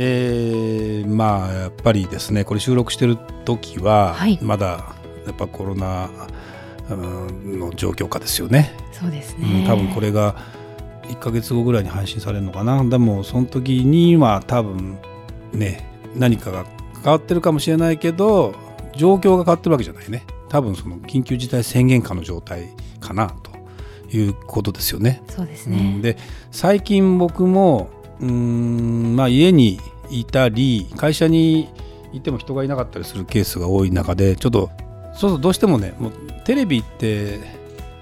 えー、まあやっぱりですねこれ収録してる時は、はい、まだやっぱコロナの状況下ですよね。そうですね、うん、多分これが1か月後ぐらいに配信されるのかな。でもその時には多分ね何かが変わってるかもしれないけど状況が変わってるわけじゃないね。多分その緊急事態宣言下の状態かなということですよね。そうですね、うん、で最近僕もうんまあ家にいたり会社にいても人がいなかったりするケースが多い中でちょっとそうそうどうしてもねもうテレビって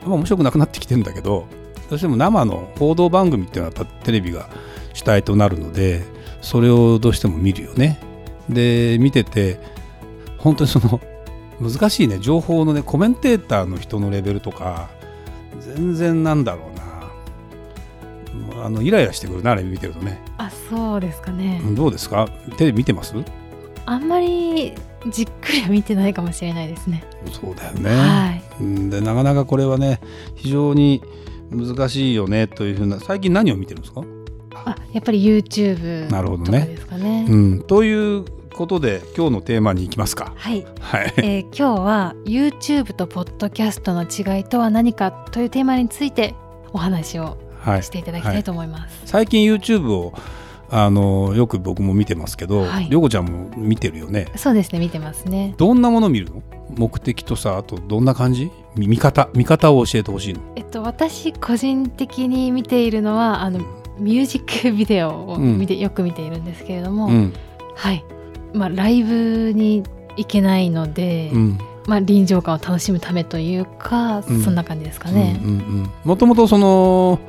あんま面白くなくなってきてるんだけどどうしても生の報道番組っていうのはテレビが主体となるのでそれをどうしても見るよね。で見てて本当にその難しいね情報のねコメンテーターの人のレベルとか全然なんだろうあのイライラしてくるなあれ見てるとね。あそうですかね。どうですか？テレビ見てます？あんまりじっくりは見てないかもしれないですね。そうだよね、はい、でなかなかこれはね非常に難しいよねというふうな最近何を見てるんですか？あやっぱり YouTube なるほどね。ですかね、うん、ということで今日のテーマに行きますか。はい、はい。えー、今日は YouTube とポッドキャストの違いとは何かというテーマについてお話をしていただきたいと思います、はい。はい、最近 YouTube をあのよく僕も見てますけど、はい、りょうこちゃんも見てるよね。そうですね見てますね。どんなもの見るの？目的とさあとどんな感じ？見方？見方を教えてほしいの？えっと私個人的に見ているのはあの、ミュージックビデオを見て、うん、よく見ているんですけれども、うん、はい。まあライブに行けないので、うん。まあ、臨場感を楽しむためというか、そんな感じですかね。もともとその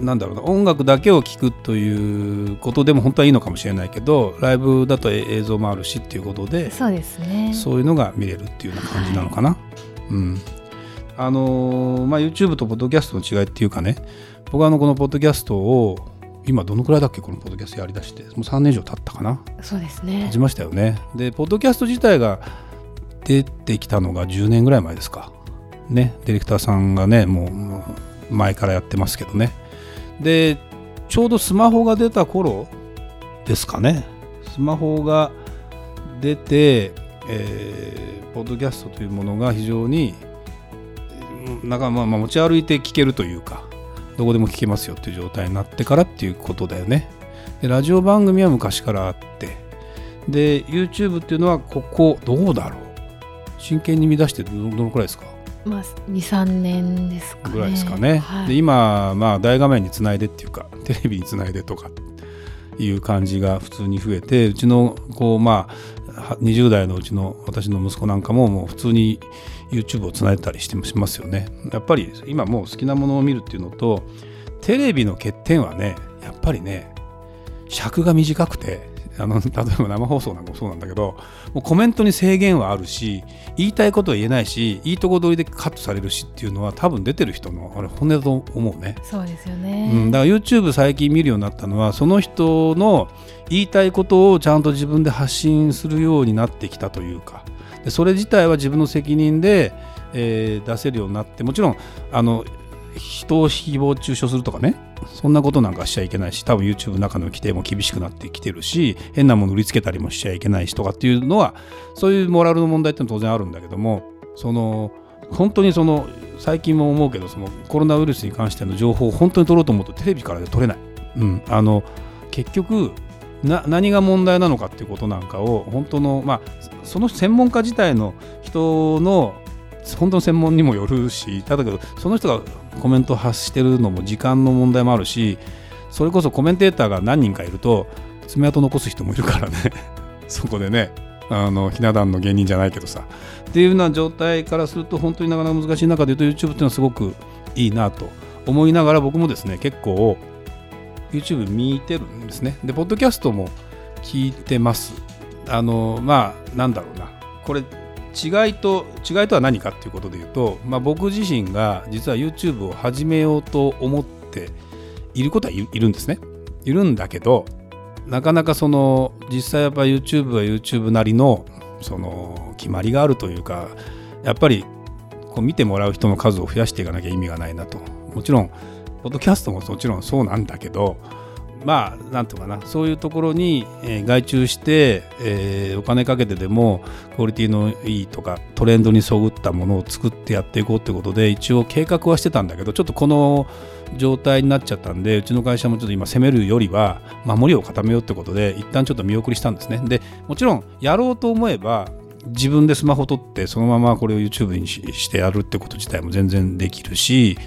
なんだろうな音楽だけを聴くということでも本当はいいのかもしれないけどライブだと映像もあるしっていうことでそうですね。そういうのが見れるっていうような感じなのかな。はい、うん。あのまあ、YouTube とポッドキャストの違いっていうかね僕はあのこのポッドキャストを今どのくらいだっけこのポッドキャストやりだして。もう3年以上経ったかな。そうですね。経ちましたよね。でポッドキャスト自体が出てきたのが10年ぐらい前ですか。ね。ディレクターさんがねもう前からやってますけどねでちょうどスマホが出た頃ですかね。スマホが出て、えー、ポッドキャストというものが非常になんかまあ持ち歩いて聞けるというかどこでも聞けますよっていう状態になってからっていうことだよね。でラジオ番組は昔からあってで YouTube っていうのはここどうだろう？真剣に見出してどのくらいですか？まあ、23年ですか、ね、ぐらいですかね、はい、で今、まあ、大画面につないでっていうか テレビにつないでとかいう感じが普通に増えてうちのこう、まあ、20代のうちの私の息子なんかももう普通に YouTube をつないでたりしてますよね。やっぱり今もう好きなものを見るっていうのとテレビの欠点はねやっぱりね尺が短くてあの例えば生放送なんかもそうなんだけどもうコメントに制限はあるし言いたいことは言えないしいいとこ取りでカットされるしっていうのは多分出てる人のあれ本音だと思うね。そうですよね、うん、だから YouTube 最近見るようになったのはその人の言いたいことをちゃんと自分で発信するようになってきたというか。でそれ自体は自分の責任で、えー、出せるようになってもちろんあの人を誹謗中傷するとかね。そんなことなんかしちゃいけないし多分 YouTube の中の規定も厳しくなってきてるし変なもの売りつけたりもしちゃいけないしとかっていうのはそういうモラルの問題ってのは当然あるんだけどもその本当にその最近も思うけどそのコロナウイルスに関しての情報を本当に取ろうと思うとテレビからで取れない、うん、あの結局な何が問題なのかっていうことなんかを本当のまあその専門家自体の人の本当の専門にもよるしただけどその人がコメントを発してるのも時間の問題もあるしそれこそコメンテーターが何人かいると爪痕残す人もいるからね。そこでねあのひな壇の芸人じゃないけどさ。っていうような状態からすると本当になかなか難しい中で言うと YouTube っていうのはすごくいいなと思いながら僕もですね結構 YouTube 見てるんですね。でポッドキャストも聞いてます。あのまあなんだろうな。これ違いと違いとは何かっていうことで言うと、まあ、僕自身が実は YouTube を始めようと思っていることはいるんですね。いるんだけどなかなかその実際やっぱ YouTube は YouTube なりのその決まりがあるというかやっぱりこう見てもらう人の数を増やしていかなきゃ意味がないなともちろんポッドキャストももちろんそうなんだけどまあなんとかなそういうところに、えー、外注して、えー、お金かけてでもクオリティのいいとかトレンドにそぐったものを作ってやっていこうってことで一応計画はしてたんだけどちょっとこの状態になっちゃったんでうちの会社もちょっと今攻めるよりは守りを固めようってことで一旦ちょっと見送りしたんですね。でもちろんやろうと思えば自分でスマホ撮ってそのままこれを YouTube にしてやるってこと自体も全然できるし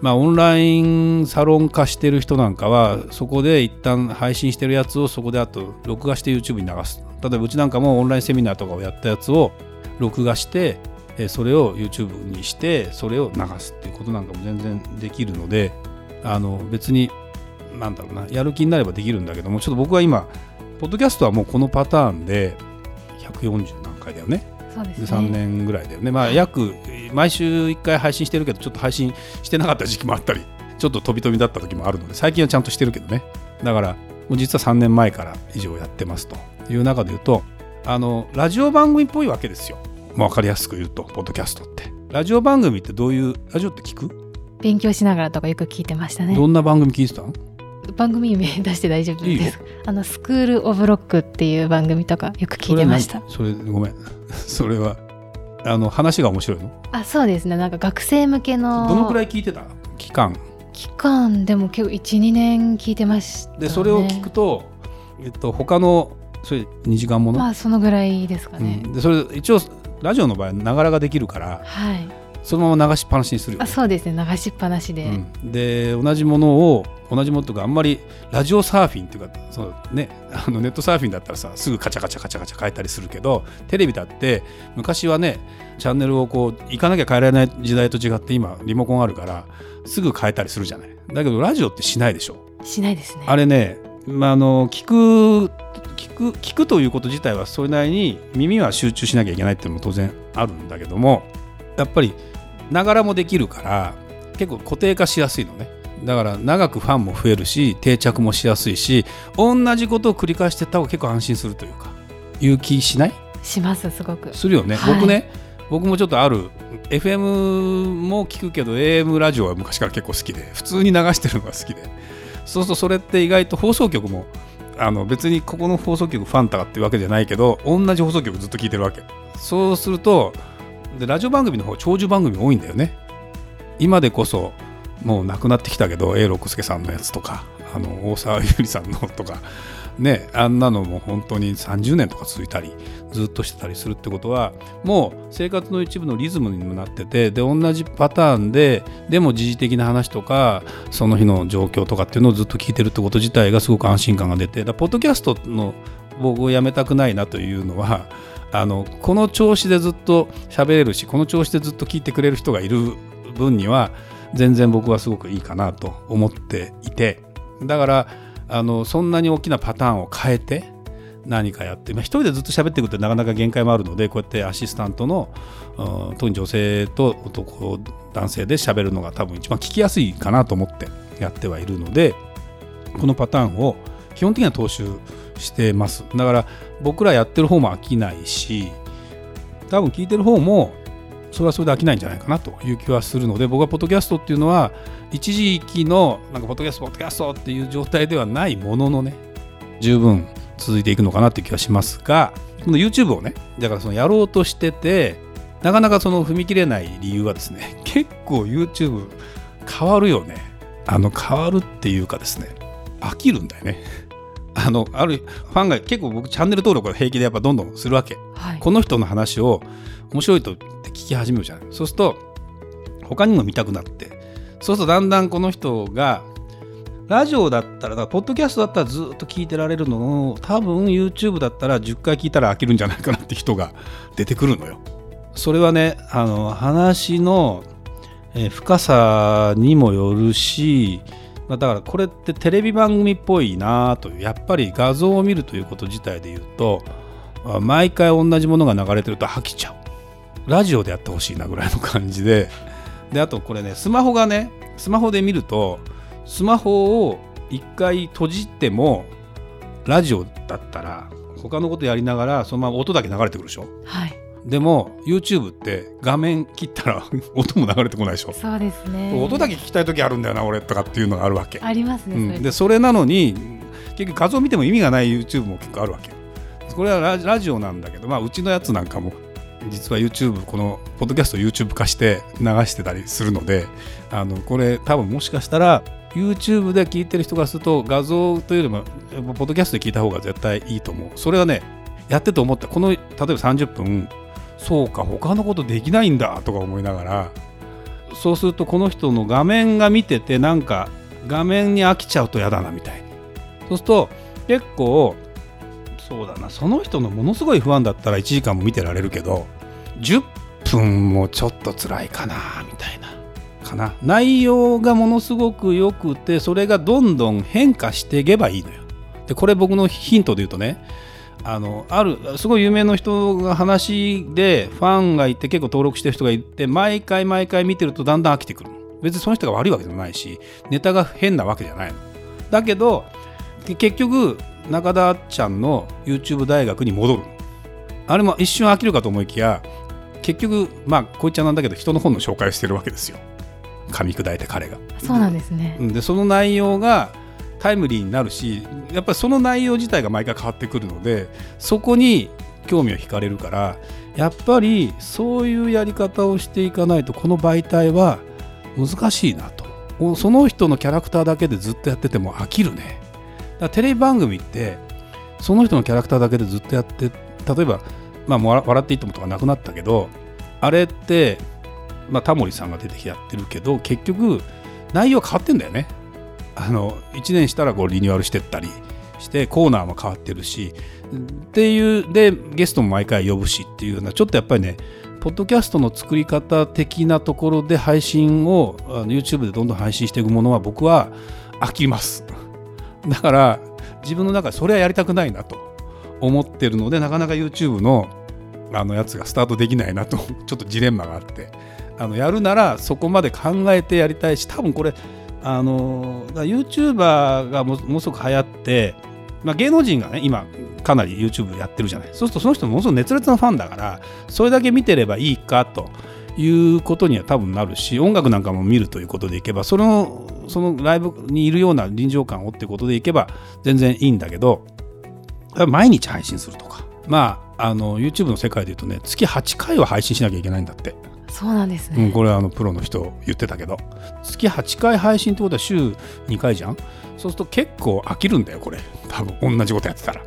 まあ、オンラインサロン化してる人なんかはそこで一旦配信してるやつをそこであと録画して YouTube に流す。例えばうちなんかもオンラインセミナーとかをやったやつを録画してそれを YouTube にしてそれを流すっていうことなんかも全然できるのであの別になんだろうなやる気になればできるんだけどもちょっと僕は今ポッドキャストはもうこのパターンで140何回だよね。そうですね、3年ぐらいだよね、まあ、約毎週1回配信してるけどちょっと配信してなかった時期もあったりちょっと飛び飛びだった時もあるので最近はちゃんとしてるけどね。だからもう実は3年前から以上やってますという中で言うとあのラジオ番組っぽいわけですよ。もう分かりやすく言うとポッドキャストって。ラジオ番組ってどういうラジオって聞く？勉強しながらとかよく聞いてましたね。どんな番組聞いてたの番組名出して大丈夫です。あのスクール・オブ・ロックっていう番組とかよく聞いてました。それごめん。それはあの話が面白いの？あそうですね。なんか学生向けのどのくらい聞いてた？期間。期間でも結構12年聞いてました、ね、でそれを聞くと、えっと、他のそれ2時間もの？まあそのぐらいですかね、うん、でそれ一応ラジオの場合ながらができるから、はい、そのまま流しっぱなしにするよ、ね、あそうですね。流しっぱなしで、うん、で同じものを同じものとかあんまりラジオサーフィンっていうかその、ね、あのネットサーフィンだったらさすぐカチャカチャカチャカチャ変えたりするけどテレビだって昔はねチャンネルをこう行かなきゃ変えられない時代と違って今リモコンあるからすぐ変えたりするじゃないだけどラジオってしないでしょしないですねあれね、まあ、あの聞く聞く聞くということ自体はそれなりに耳は集中しなきゃいけないっていうのも当然あるんだけどもやっぱりながらもできるから結構固定化しやすいのね。だから長くファンも増えるし定着もしやすいし同じことを繰り返していった方が結構安心するというか勇気しない？しますすごく。するよね、はい、僕ね僕もちょっとある FM も聞くけど AM ラジオは昔から結構好きで普通に流してるのが好きで。そうするとそれって意外と放送局もあの別にここの放送局ファンタっていうわけじゃないけど同じ放送局ずっと聞いてるわけ。そうするとでラジオ番組の方長寿番組多いんだよね。今でこそもう亡くなってきたけど A 六輔さんのやつとかあの大沢ゆりさんのとかねあんなのも本当に30年とか続いたりずっとしてたりするってことはもう生活の一部のリズムにもなっててで同じパターンででも時事的な話とかその日の状況とかっていうのをずっと聞いてるってこと自体がすごく安心感が出てだポッドキャストの僕をやめたくないなというのはあのこの調子でずっと喋れるしこの調子でずっと聞いてくれる人がいる分には全然僕はすごくいいかなと思っていて。だからあのそんなに大きなパターンを変えて何かやって、まあ、一人でずっと喋っていくってなかなか限界もあるのでこうやってアシスタントのうん特に女性と男男性で喋るのが多分一番聞きやすいかなと思ってやってはいるのでこのパターンを基本的には踏襲してます。だから僕らやってる方も飽きないし多分聞いてる方もそれはそれで飽きないんじゃないかなという気はするので僕はポッドキャストっていうのは一時期のなんかポッドキャストポッドキャストっていう状態ではないもののね十分続いていくのかなっていう気はしますがこの YouTube をねだからそのやろうとしててなかなかその踏み切れない理由はですね結構 YouTube 変わるよね。あの変わるっていうかですね飽きるんだよね。あのあるファンが結構僕チャンネル登録が平気でやっぱどんどんするわけ、はい、この人の話を面白いとって聞き始めるじゃない。そうすると他にも見たくなって。そうするとだんだんこの人がラジオだったらポッドキャストだったらずっと聞いてられるのを多分 YouTube だったら10回聞いたら飽きるんじゃないかなって人が出てくるのよ。それはねあの話の深さにもよるしだからこれってテレビ番組っぽいなというやっぱり画像を見るということ自体で言うと毎回同じものが流れてると飽きちゃう。ラジオでやってほしいなぐらいの感じで。であとこれねスマホがねスマホで見るとスマホを一回閉じてもラジオだったら他のことやりながらそのまま音だけ流れてくるでしょ？はい。でも YouTube って画面切ったら 音も流れてこないでしょ。そうですね。音だけ聞きたい時あるんだよな俺とかっていうのがあるわけ、ありますね、うん、それ。でそれなのに結局画像見ても意味がない YouTube も結構あるわけ。これはラジオなんだけど、まあ、うちのやつなんかも実は YouTube このポッドキャストを YouTube 化して流してたりするのであのこれ多分もしかしたら YouTube で聞いてる人からすると画像というよりもポッドキャストで聞いた方が絶対いいと思う。それはねやってて思った。この例えば30分そうか他のことできないんだとか思いながらそうするとこの人の画面が見ててなんか画面に飽きちゃうと嫌だなみたいに。そうすると結構そうだなその人のものすごい不安だったら1時間も見てられるけど10分もちょっと辛いかなみたいなかな。内容がものすごく良くてそれがどんどん変化していけばいいのよ。でこれ僕のヒントで言うとねあのあるすごい有名な人が話でファンがいて結構登録してる人がいて毎回毎回見てるとだんだん飽きてくる別にその人が悪いわけでもないしネタが変なわけじゃないの。だけど結局中田あっちゃんの YouTube 大学に戻るあれも一瞬飽きるかと思いきや結局まあこいつはなんだけど人の本の紹介をしてるわけですよ。噛み砕いて彼が。そうなんですね。でその内容がタイムリーになるしやっぱりその内容自体が毎回変わってくるのでそこに興味を惹かれるからやっぱりそういうやり方をしていかないとこの媒体は難しいなと。その人のキャラクターだけでずっとやってても飽きるね。だからテレビ番組ってその人のキャラクターだけでずっとやって例えば、まあ、笑っていいともとかなくなったけどあれって、まあ、タモリさんが出てきてやってるけど結局内容変わってんだよね。あの1年したらこうリニューアルしてったりしてコーナーも変わってるしっていうでゲストも毎回呼ぶしっていうようなちょっとやっぱりねポッドキャストの作り方的なところで配信をあの YouTube でどんどん配信していくものは僕は飽きます。だから自分の中でそれはやりたくないなと思ってるのでなかなか YouTube のあのやつがスタートできないなと ちょっとジレンマがあってあのやるならそこまで考えてやりたいし多分これあの YouTuber がものすごく流行って、まあ、芸能人がね今かなり YouTube やってるじゃない。そうするとその人ものすごく熱烈なファンだからそれだけ見てればいいかということには多分なるし音楽なんかも見るということでいけばそのそのライブにいるような臨場感をってことでいけば全然いいんだけど毎日配信するとか。まああの YouTube の世界でいうとね月8回は配信しなきゃいけないんだって。そうなんですね、うん、これはあのプロの人言ってたけど。月8回配信ってことは週2回じゃん？そうすると結構飽きるんだよこれ。多分同じことやってたら。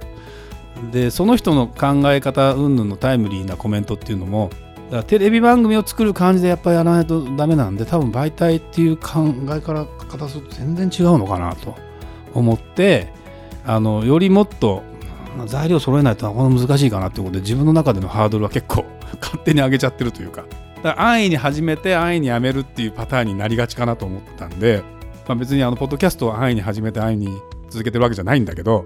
でその人の考え方云々のタイムリーなコメントっていうのもだテレビ番組を作る感じでやっぱりやらないとダメなんで多分媒体っていう考え方すると全然違うのかなと思ってあのよりもっと材料揃えないとなかなか難しいかなってことで自分の中でのハードルは結構勝手に上げちゃってるというか。だから安易に始めて安易にやめるっていうパターンになりがちかなと思ったんで、まあ、別にあのポッドキャストを安易に始めて安易に続けてるわけじゃないんだけど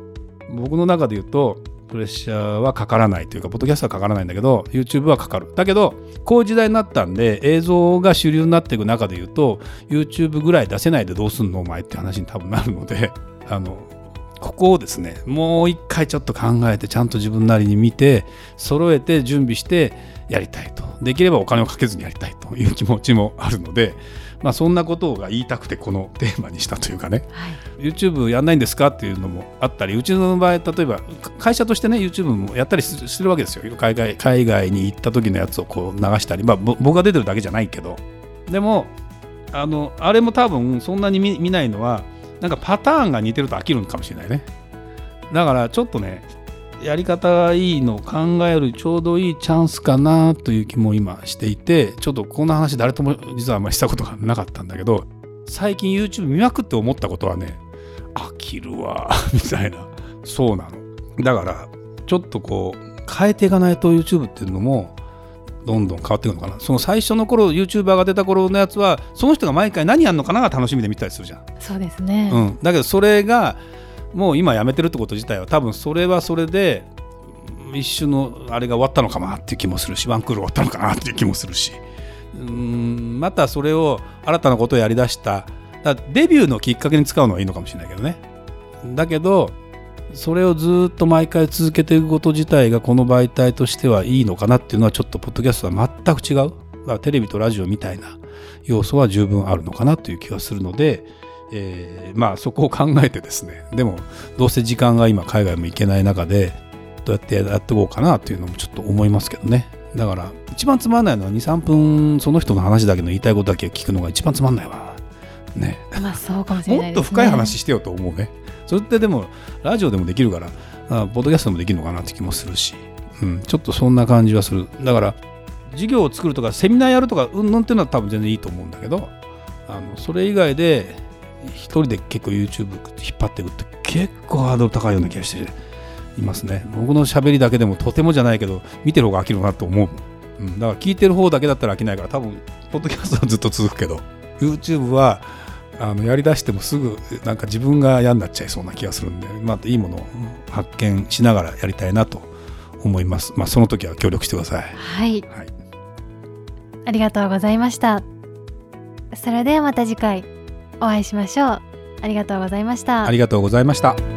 僕の中で言うとプレッシャーはかからないというかポッドキャストはかからないんだけど YouTube はかかる。だけどこういう時代になったんで映像が主流になっていく中で言うと YouTube ぐらい出せないでどうすんのお前って話に多分なるのであのここをですねもう一回ちょっと考えてちゃんと自分なりに見て揃えて準備してやりたいと。できればお金をかけずにやりたいと。いう気持ちもあるので、まあ、そんなことが言いたくてこのテーマにしたというかね、はい、YouTube やんないんですか？っていうのもあったりうちの場合例えば会社としてね YouTube もやったりしてるわけですよ。海外海外に行った時のやつをこう流したり、まあ、僕が出てるだけじゃないけど。でもあのあれも多分そんなに見見ないのはなんかパターンが似てると飽きるのかもしれないね。だからちょっとねやり方がいいのを考えるちょうどいいチャンスかなという気も今していてちょっとこんな話誰とも実はあんまりしたことがなかったんだけど最近 YouTube 見まくって思ったことはね飽きるわ みたいな。そうなの。だからちょっとこう変えていかないと YouTube っていうのもどんどん変わっていくのかな。その最初の頃 YouTuber が出た頃のやつはその人が毎回何やるのかなが楽しみで見たりするじゃん、そうですね、うん、だけどそれがもう今やめてるってこと自体は多分それはそれで一瞬のあれが終わったのかなっていう気もするしワンクール終わったのかなっていう気もするし。うん。またそれを新たなことをやりだした。だデビューのきっかけに使うのはいいのかもしれないけどね。だけどそれをずっと毎回続けていくこと自体がこの媒体としてはいいのかなっていうのはちょっとポッドキャストは全く違う。だからテレビとラジオみたいな要素は十分あるのかなという気がするので、えー、まあそこを考えてですねでもどうせ時間が今海外も行けない中でどうやってやっていこうかなというのもちょっと思いますけどね。だから一番つまんないのは23分その人の話だけの言いたいことだけ聞くのが一番つまんないわ。ね。まあそうかもしれない、ね、もっと深い話してよと思うねそれってでもラジオでもできるからあポッドキャストでもできるのかなって気もするし、うん、ちょっとそんな感じはする。だから授業を作るとかセミナーやるとかうんぬんっていうのは多分全然いいと思うんだけどあのそれ以外で一人で結構 YouTube 引っ張っていくって結構ハードル高いような気がしていますね。僕の喋りだけでもとてもじゃないけど見てる方が飽きるなと思う、うん、だから聞いてる方だけだったら飽きないから多分ポッドキャストはずっと続くけど YouTube はあのやりだしてもすぐなんか自分が嫌になっちゃいそうな気がするんで、まあ、いいものを発見しながらやりたいなと思います。まあ、その時は協力してください。はい、はい、ありがとうございました。それではまた次回お会いしましょう。ありがとうございました。ありがとうございました。